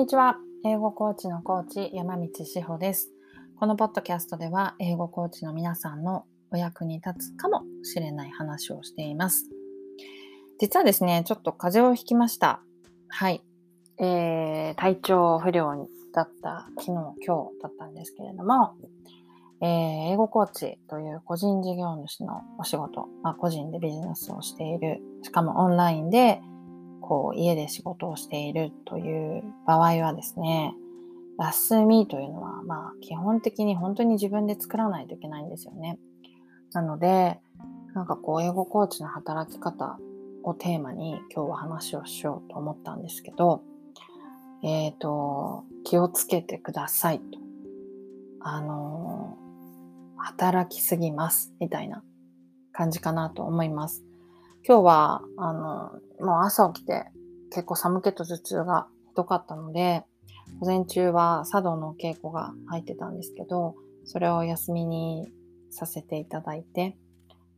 にちは。英語コーチのコーチ、山道志保です。このポッドキャストでは、英語コーチの皆さんのお役に立つかもしれない話をしています。実はですね、ちょっと風邪をひきました。はい。えー、体調不良だった昨日、今日だったんですけれども、えー、英語コーチという個人事業主のお仕事、まあ、個人でビジネスをしている、しかもオンラインでこう家で仕事をしているという場合はですね、休みというのは、まあ基本的に本当に自分で作らないといけないんですよね。なので、なんかこう英語コーチの働き方をテーマに今日は話をしようと思ったんですけど、えっ、ー、と、気をつけてくださいと。あの、働きすぎますみたいな感じかなと思います。今日は、あの、もう朝起きて結構寒気と頭痛がひどかったので、午前中は茶道の稽古が入ってたんですけど、それを休みにさせていただいて、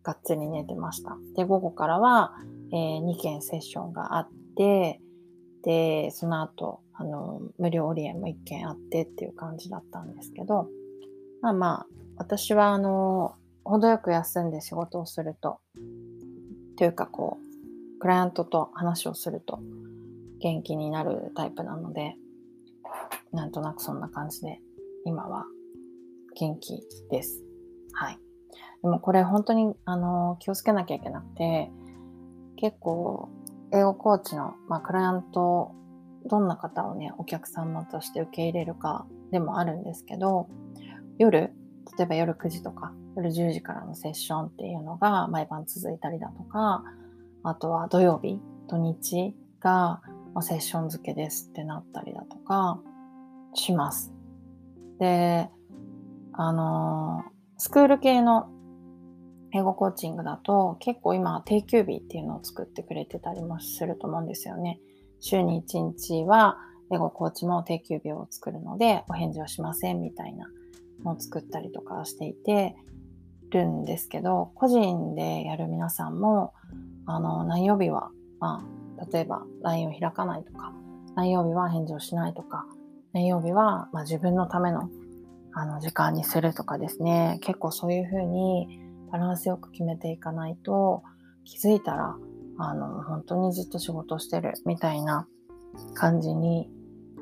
がっつり寝てました。で、午後からは、えー、2件セッションがあって、で、その後、あの、無料オリエンも1件あってっていう感じだったんですけど、まあまあ、私はあの、程よく休んで仕事をすると、というかこう、クライアントと話をすると元気になるタイプなので、なんとなくそんな感じで、今は元気です。はい。でもこれ本当に、あの、気をつけなきゃいけなくて、結構、英語コーチの、まあ、クライアント、どんな方をね、お客様として受け入れるかでもあるんですけど、夜、例えば夜9時とか夜10時からのセッションっていうのが毎晩続いたりだとか、あとは土曜日、土日がセッション付けですってなったりだとかします。で、あの、スクール系の英語コーチングだと結構今定休日っていうのを作ってくれてたりもすると思うんですよね。週に1日は英語コーチも定休日を作るのでお返事はしませんみたいなのを作ったりとかしていて、るんですけど、個人でやる皆さんも、あの、何曜日は、まあ、例えば LINE を開かないとか、何曜日は返事をしないとか、何曜日は、まあ、自分のためのあの時間にするとかですね、結構そういうふうにバランスよく決めていかないと、気づいたら、あの、本当にずっと仕事してるみたいな感じに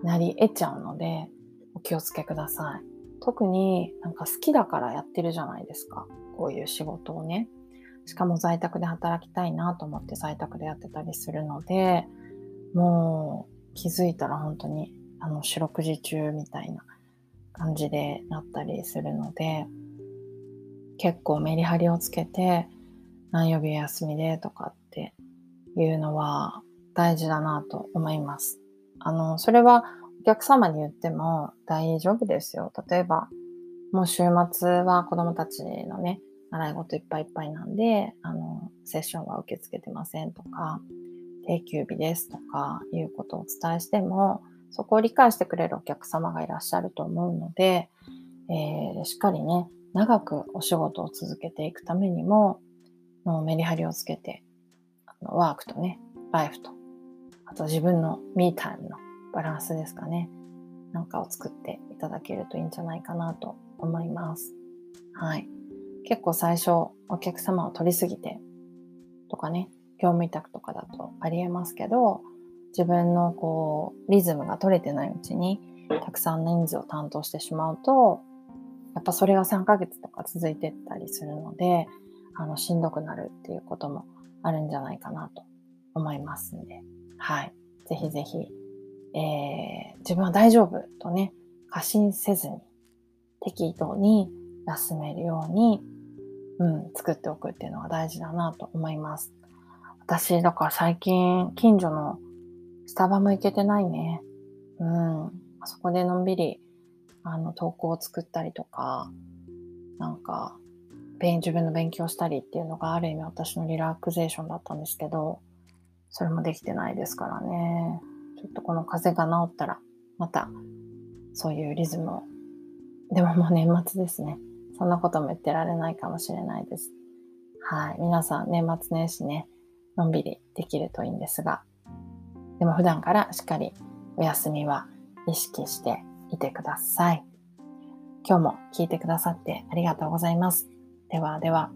なり得ちゃうので、お気をつけください。特になんか好きだからやってるじゃないですか。こういう仕事をね。しかも在宅で働きたいなと思って在宅でやってたりするので、もう気づいたら本当にあの四六時中みたいな感じでなったりするので、結構メリハリをつけて何曜日休みでとかっていうのは大事だなと思います。あの、それはお客様に言っても大丈夫ですよ。例えば、もう週末は子供たちのね、習い事いっぱいいっぱいなんで、あの、セッションは受け付けてませんとか、定休日ですとかいうことをお伝えしても、そこを理解してくれるお客様がいらっしゃると思うので、えー、しっかりね、長くお仕事を続けていくためにも、のメリハリをつけて、あのワークとね、ライフと、あと自分のミータイムのバランスですかね。なんかを作っていただけるといいんじゃないかなと思います。はい。結構最初お客様を取りすぎてとかね、業務委託とかだとありえますけど、自分のこう、リズムが取れてないうちに、たくさん人数を担当してしまうと、やっぱそれが3ヶ月とか続いてったりするので、あの、しんどくなるっていうこともあるんじゃないかなと思いますんで、はい。ぜひぜひえー、自分は大丈夫とね、過信せずに、適度に休めるように、うん、作っておくっていうのが大事だなと思います。私、だから最近、近所のスタバも行けてないね。うん。あそこでのんびり、あの、投稿を作ったりとか、なんか、自分の勉強したりっていうのがある意味私のリラクゼーションだったんですけど、それもできてないですからね。ちょっとこの風邪が治ったら、また、そういうリズムを。でももう年末ですね。そんなことも言ってられないかもしれないです。はい。皆さん、年末年始ね、のんびりできるといいんですが、でも普段からしっかりお休みは意識していてください。今日も聞いてくださってありがとうございます。ではでは。